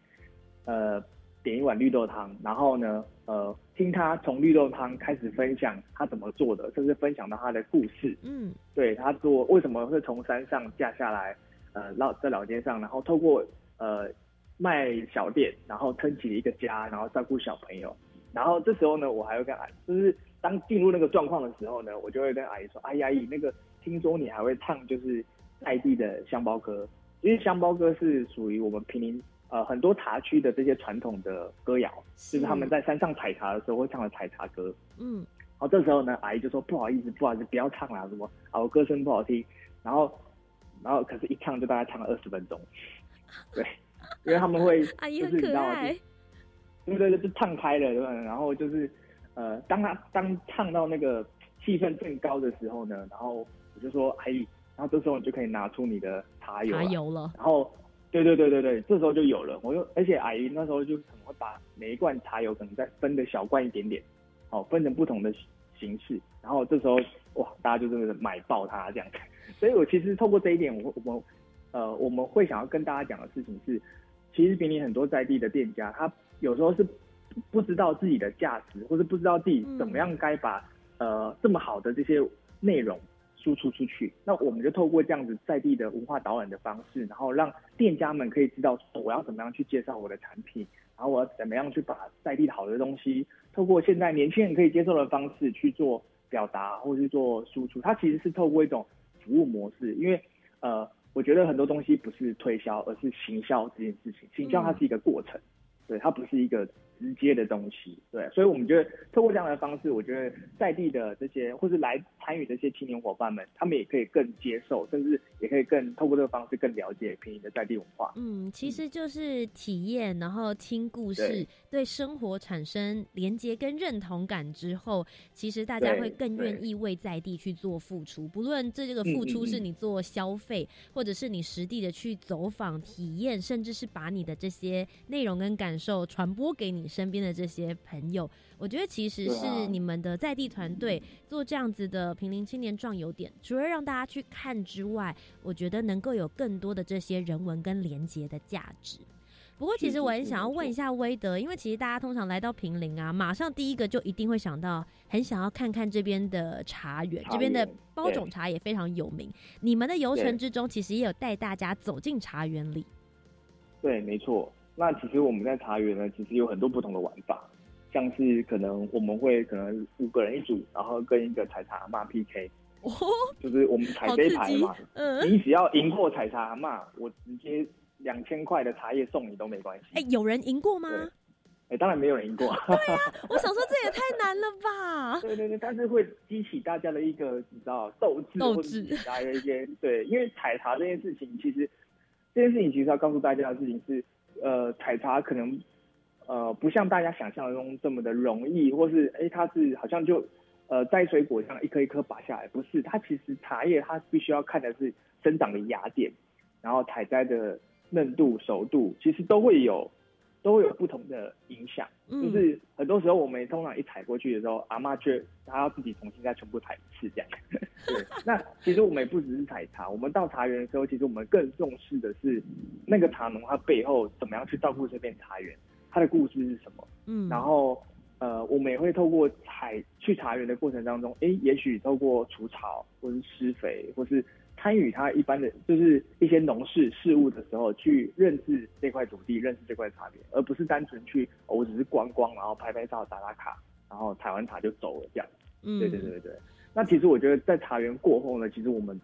呃点一碗绿豆汤，然后呢，呃，听他从绿豆汤开始分享他怎么做的，甚至分享到他的故事。嗯，对他做为什么会从山上架下来。呃，老在老街上，然后透过呃卖小店，然后撑起了一个家，然后照顾小朋友。然后这时候呢，我还会跟阿姨，就是当进入那个状况的时候呢，我就会跟阿姨说：“哎呀，阿姨，那个听说你还会唱，就是在地的香包歌。因为香包歌是属于我们平林呃很多茶区的这些传统的歌谣，就是他们在山上采茶的时候会唱的采茶歌。嗯，然后这时候呢，阿姨就说不好意思，不好意思，不要唱了，什么啊，我歌声不好听。然后，然后可是一唱就大概唱了二十分钟，对，因为他们会 [laughs] 就是你知道吗？对对对，就唱开了，对吧？然后就是呃，当他当唱到那个气氛更高的时候呢，然后我就说阿姨，然后这时候你就可以拿出你的茶油，茶油了。然后，对对对对对，这时候就有了。我又而且阿姨那时候就可能会把每一罐茶油可能再分的小罐一点点，哦，分成不同的形式。然后这时候哇，大家就真的是买爆它这样。所以我其实透过这一点，我我们呃我们会想要跟大家讲的事情是，其实比你很多在地的店家，他有时候是不知道自己的价值，或是不知道自己怎么样该把呃这么好的这些内容输出出去。那我们就透过这样子在地的文化导览的方式，然后让店家们可以知道我要怎么样去介绍我的产品，然后我要怎么样去把在地好的东西，透过现在年轻人可以接受的方式去做表达，或是做输出。它其实是透过一种服务模式，因为呃，我觉得很多东西不是推销，而是行销这件事情。行销它是一个过程，对，它不是一个。直接的东西，对，所以我们觉得透过这样的方式，我觉得在地的这些或是来参与这些青年伙伴们，他们也可以更接受，甚至也可以更透过这个方式更了解平宜的在地文化。嗯，其实就是体验，然后听故事，对生活产生连接跟认同感之后，其实大家会更愿意为在地去做付出。不论这个付出是你做消费，或者是你实地的去走访体验，甚至是把你的这些内容跟感受传播给你。身边的这些朋友，我觉得其实是你们的在地团队做这样子的平林青年壮游点，除了让大家去看之外，我觉得能够有更多的这些人文跟连接的价值。不过，其实我很想要问一下威德，因为其实大家通常来到平林啊，马上第一个就一定会想到，很想要看看这边的茶园，这边的包种茶也非常有名。你们的游程之中，其实也有带大家走进茶园里。对，没错。那其实我们在茶园呢，其实有很多不同的玩法，像是可能我们会可能五个人一组，然后跟一个采茶阿妈 PK，[laughs] 就是我们采这一排嘛，你只要赢过采茶阿妈，我直接两千块的茶叶送你都没关系。哎，有人赢过吗？哎，当然没有人赢过。[laughs] 对啊，我想说这也太难了吧。[laughs] 对对对，但是会激起大家的一个你知道斗志，斗志，大家一些对，因为采茶这件事情，其实这件事情其实要告诉大家的事情是。呃，采茶可能呃不像大家想象中这么的容易，或是哎，它是好像就呃摘水果这样一颗一颗拔下来，不是，它其实茶叶它必须要看的是生长的芽点，然后采摘的嫩度、熟度，其实都会有都会有不同的影响。就是很多时候我们通常一踩过去的时候，阿妈却她要自己重新再全部踩一次这样。[laughs] 对，那其实我们也不只是采茶，我们到茶园的时候，其实我们更重视的是那个茶农他背后怎么样去照顾这片茶园，他的故事是什么。嗯，然后呃，我们也会透过采去茶园的过程当中，哎，也许透过除草或是施肥，或是。参与他一般的就是一些农事事务的时候，去认识这块土地，认识这块茶园，而不是单纯去我只是观光，然后拍拍照、打打卡，然后采完茶就走了这样。嗯，对对对对那其实我觉得在茶园过后呢，其实我们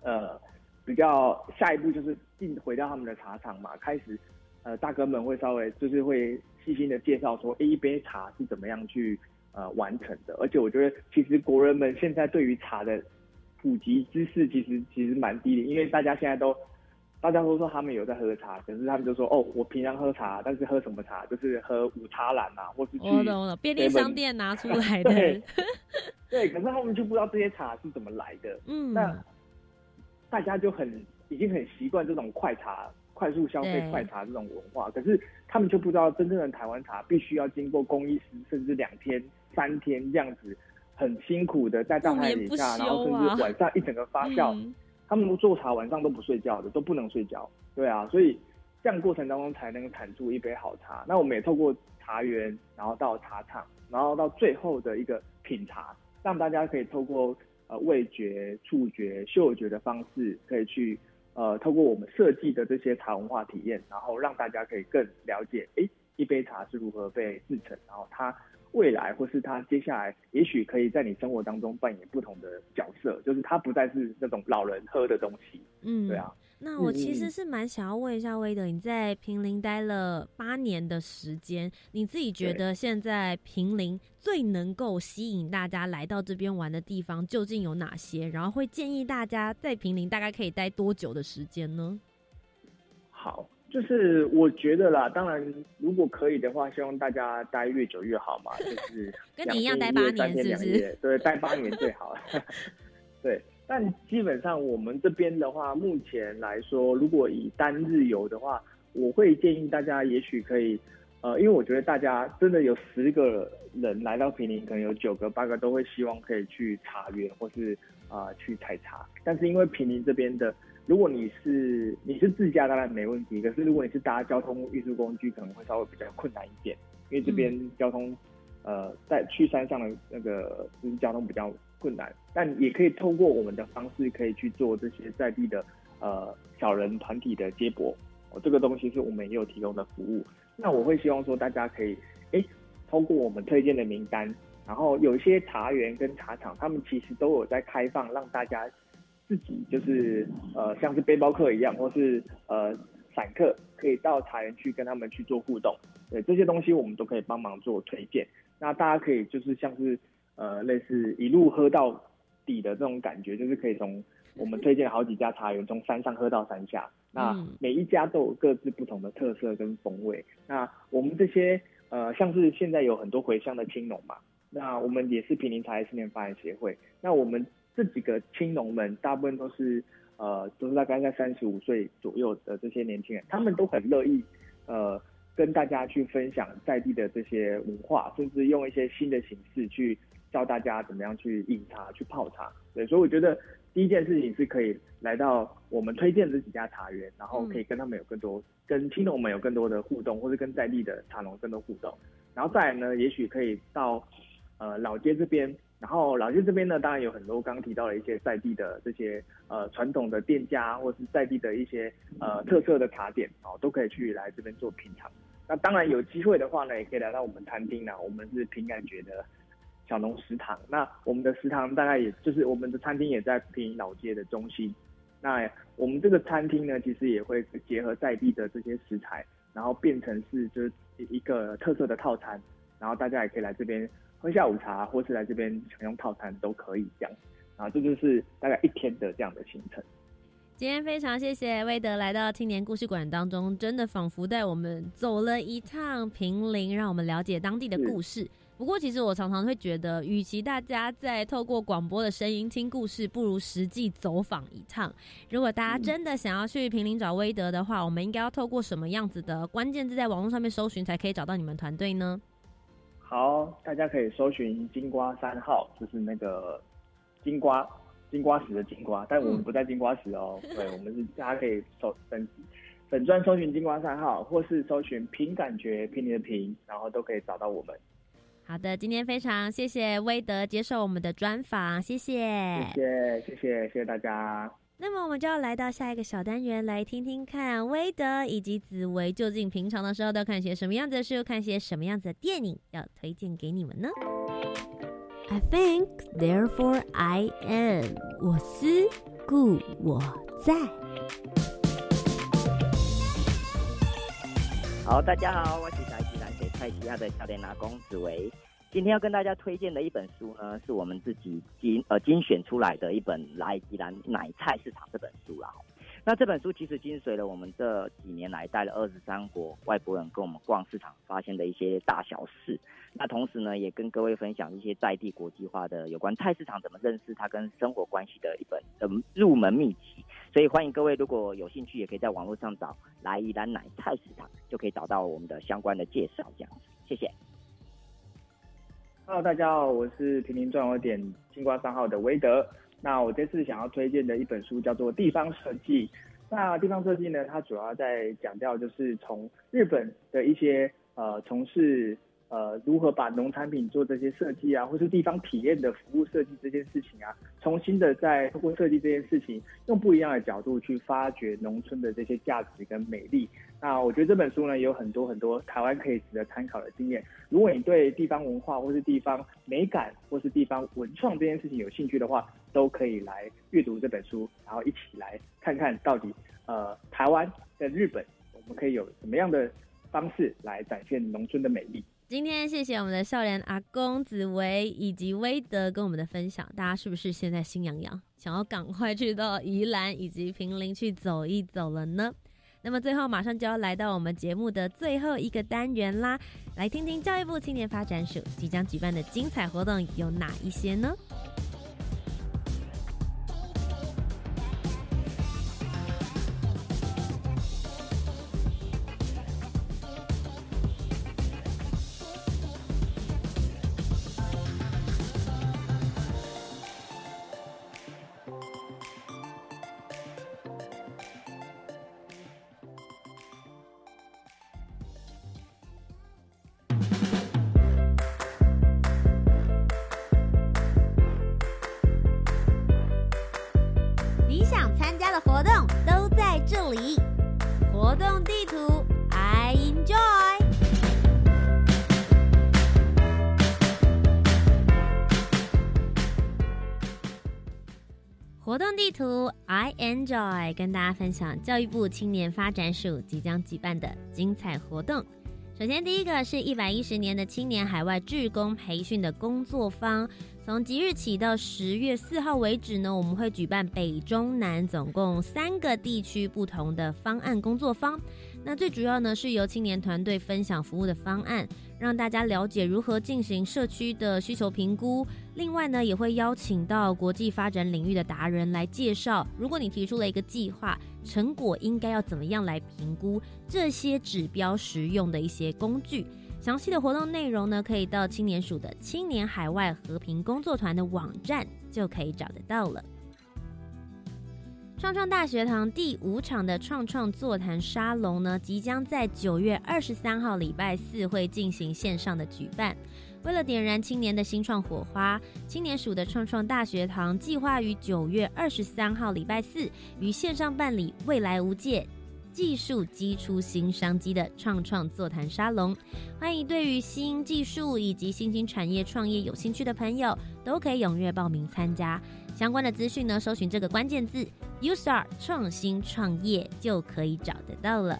呃比较下一步就是进回到他们的茶厂嘛，开始呃大哥们会稍微就是会细心的介绍说，一杯茶是怎么样去呃完成的。而且我觉得其实国人们现在对于茶的普及知识其实其实蛮低的，因为大家现在都大家都说他们有在喝茶，可是他们就说哦，我平常喝茶，但是喝什么茶？就是喝五茶蓝啊，或是去便利商店拿出来的。[laughs] [laughs] 对，可是他们就不知道这些茶是怎么来的。嗯，那大家就很已经很习惯这种快茶、快速消费快茶这种文化，可是他们就不知道真正的台湾茶必须要经过工艺师甚至两天、三天这样子。很辛苦的在大太阳底下，然后甚至晚上一整个发 [laughs] 酵，他们做茶晚上都不睡觉的，都不能睡觉。对啊，所以这样过程当中才能产出一杯好茶。那我们也透过茶园，然后到茶厂，然后到最后的一个品茶，让大家可以透过呃味觉、触觉、嗅觉的方式，可以去呃透过我们设计的这些茶文化体验，然后让大家可以更了解，哎，一杯茶是如何被制成，然后它。未来，或是他接下来，也许可以在你生活当中扮演不同的角色，就是他不再是那种老人喝的东西。嗯，对啊。那我其实是蛮想要问一下威德，你在平林待了八年的时间，你自己觉得现在平林最能够吸引大家来到这边玩的地方究竟有哪些？然后会建议大家在平林大概可以待多久的时间呢？好，就是我觉得啦，当然如果可以的话，希望大家待越久越好嘛，[laughs] 就是跟你一样待八年，是不是？对，待八年最好。[laughs] 对。但基本上我们这边的话，目前来说，如果以单日游的话，我会建议大家，也许可以，呃，因为我觉得大家真的有十个人来到平林，可能有九个八个都会希望可以去茶园或是啊去采茶。但是因为平林这边的，如果你是你是自驾当然没问题，可是如果你是搭交通运输工具，可能会稍微比较困难一点，因为这边交通，呃，在去山上的那个就是交通比较。困难，但也可以透过我们的方式，可以去做这些在地的呃小人团体的接驳。哦，这个东西是我们也有提供的服务。那我会希望说，大家可以哎，通过我们推荐的名单，然后有一些茶园跟茶厂，他们其实都有在开放，让大家自己就是呃，像是背包客一样，或是呃散客，可以到茶园去跟他们去做互动。对，这些东西我们都可以帮忙做推荐。那大家可以就是像是。呃，类似一路喝到底的这种感觉，就是可以从我们推荐好几家茶园，从山上喝到山下。那每一家都有各自不同的特色跟风味。那我们这些呃，像是现在有很多回乡的青农嘛，那我们也是平林茶叶青年发展协会。那我们这几个青农们，大部分都是呃，都是大概在三十五岁左右的这些年轻人，他们都很乐意呃，跟大家去分享在地的这些文化，甚至用一些新的形式去。教大家怎么样去饮茶、去泡茶，对，所以我觉得第一件事情是可以来到我们推荐这几家茶园，然后可以跟他们有更多、跟青农们有更多的互动，或者跟在地的茶农更多互动。然后再来呢，也许可以到呃老街这边，然后老街这边呢，当然有很多刚刚提到的一些在地的这些呃传统的店家，或是在地的一些呃特色的茶点哦，都可以去来这边做品尝。那当然有机会的话呢，也可以来到我们餐厅呢，我们是凭感觉的。小农食堂，那我们的食堂大概也就是我们的餐厅也在平老街的中心。那我们这个餐厅呢，其实也会结合在地的这些食材，然后变成是就是一个特色的套餐，然后大家也可以来这边喝下午茶，或是来这边享用套餐都可以这样。啊，这就是大概一天的这样的行程。今天非常谢谢威德来到青年故事馆当中，真的仿佛带我们走了一趟平林，让我们了解当地的故事。不过，其实我常常会觉得，与其大家在透过广播的声音听故事，不如实际走访一趟。如果大家真的想要去平林找威德的话，我们应该要透过什么样子的关键字在网络上面搜寻，才可以找到你们团队呢？好，大家可以搜寻金瓜三号，就是那个金瓜金瓜石的金瓜，但我们不在金瓜石哦。对，我们是大家可以搜粉粉砖搜寻金瓜三号，或是搜寻凭感觉凭你的凭，然后都可以找到我们。好的，今天非常谢谢威德接受我们的专访，谢谢，谢谢，谢谢，谢谢大家。那么我们就要来到下一个小单元，来听听看威德以及紫薇究竟平常的时候都看些什么样子的书，看些什么样子的电影，要推荐给你们呢？I think, therefore I am。我思故我在。好，大家好，我是小。蔡奇亚的教练拿公子维，今天要跟大家推荐的一本书呢，是我们自己精呃精选出来的一本《来吉兰奶菜市场》这本书啦。那这本书其实精髓了我们这几年来带了二十三国外国人跟我们逛市场发现的一些大小事。那同时呢，也跟各位分享一些在地国际化的有关菜市场怎么认识它跟生活关系的一本嗯入门秘籍。所以欢迎各位如果有兴趣，也可以在网络上找来宜兰奶菜市场，就可以找到我们的相关的介绍。这样子，谢谢。Hello，大家好，我是平民转有点金瓜三号的韦德。那我这次想要推荐的一本书叫做《地方设计》。那地方设计呢，它主要在讲到就是从日本的一些呃从事呃如何把农产品做这些设计啊，或是地方体验的服务设计这件事情啊，重新的在通过设计这件事情，用不一样的角度去发掘农村的这些价值跟美丽。那我觉得这本书呢，有很多很多台湾可以值得参考的经验。如果你对地方文化或是地方美感或是地方文创这件事情有兴趣的话，都可以来阅读这本书，然后一起来看看到底呃台湾跟日本，我们可以有什么样的方式来展现农村的美丽。今天谢谢我们的少年阿公紫薇以及威德跟我们的分享，大家是不是现在心痒痒，想要赶快去到宜兰以及平林去走一走了呢？那么最后马上就要来到我们节目的最后一个单元啦，来听听教育部青年发展署即将举办的精彩活动有哪一些呢？这里活动地图，I enjoy 活动地图，I enjoy，跟大家分享教育部青年发展署即将举办的精彩活动。首先，第一个是一百一十年的青年海外志工培训的工作坊，从即日起到十月四号为止呢，我们会举办北中南总共三个地区不同的方案工作坊。那最主要呢，是由青年团队分享服务的方案。让大家了解如何进行社区的需求评估。另外呢，也会邀请到国际发展领域的达人来介绍，如果你提出了一个计划，成果应该要怎么样来评估这些指标实用的一些工具。详细的活动内容呢，可以到青年署的青年海外和平工作团的网站就可以找得到了。创创大学堂第五场的创创座谈沙龙呢，即将在九月二十三号礼拜四会进行线上的举办。为了点燃青年的新创火花，青年署的创创大学堂计划于九月二十三号礼拜四于线上办理“未来无界，技术激出新商机”的创创座谈沙龙。欢迎对于新技术以及新兴产业创业有兴趣的朋友，都可以踊跃报名参加。相关的资讯呢，搜寻这个关键字 “U Star 创新创业”就可以找得到了。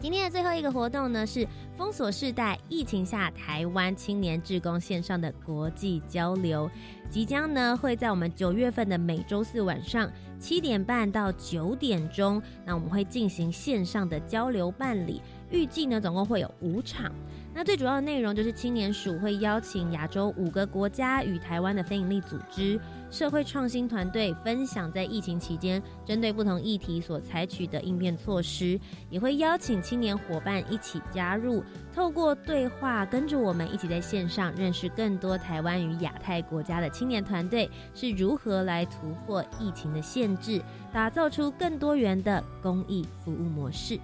今天的最后一个活动呢，是封锁世代疫情下台湾青年志工线上的国际交流，即将呢会在我们九月份的每周四晚上七点半到九点钟，那我们会进行线上的交流办理，预计呢总共会有五场。那最主要的内容就是青年署会邀请亚洲五个国家与台湾的非营利组织、社会创新团队分享在疫情期间针对不同议题所采取的应变措施，也会邀请青年伙伴一起加入，透过对话，跟着我们一起在线上认识更多台湾与亚太国家的青年团队是如何来突破疫情的限制，打造出更多元的公益服务模式。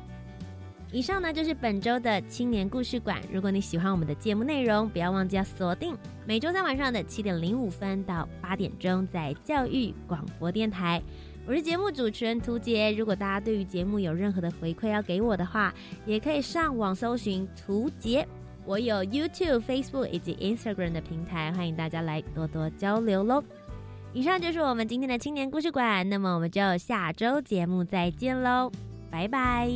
以上呢就是本周的青年故事馆。如果你喜欢我们的节目内容，不要忘记要锁定每周三晚上的七点零五分到八点钟，在教育广播电台。我是节目主持人涂杰。如果大家对于节目有任何的回馈要给我的话，也可以上网搜寻涂杰。我有 YouTube、Facebook 以及 Instagram 的平台，欢迎大家来多多交流喽。以上就是我们今天的青年故事馆，那么我们就下周节目再见喽，拜拜。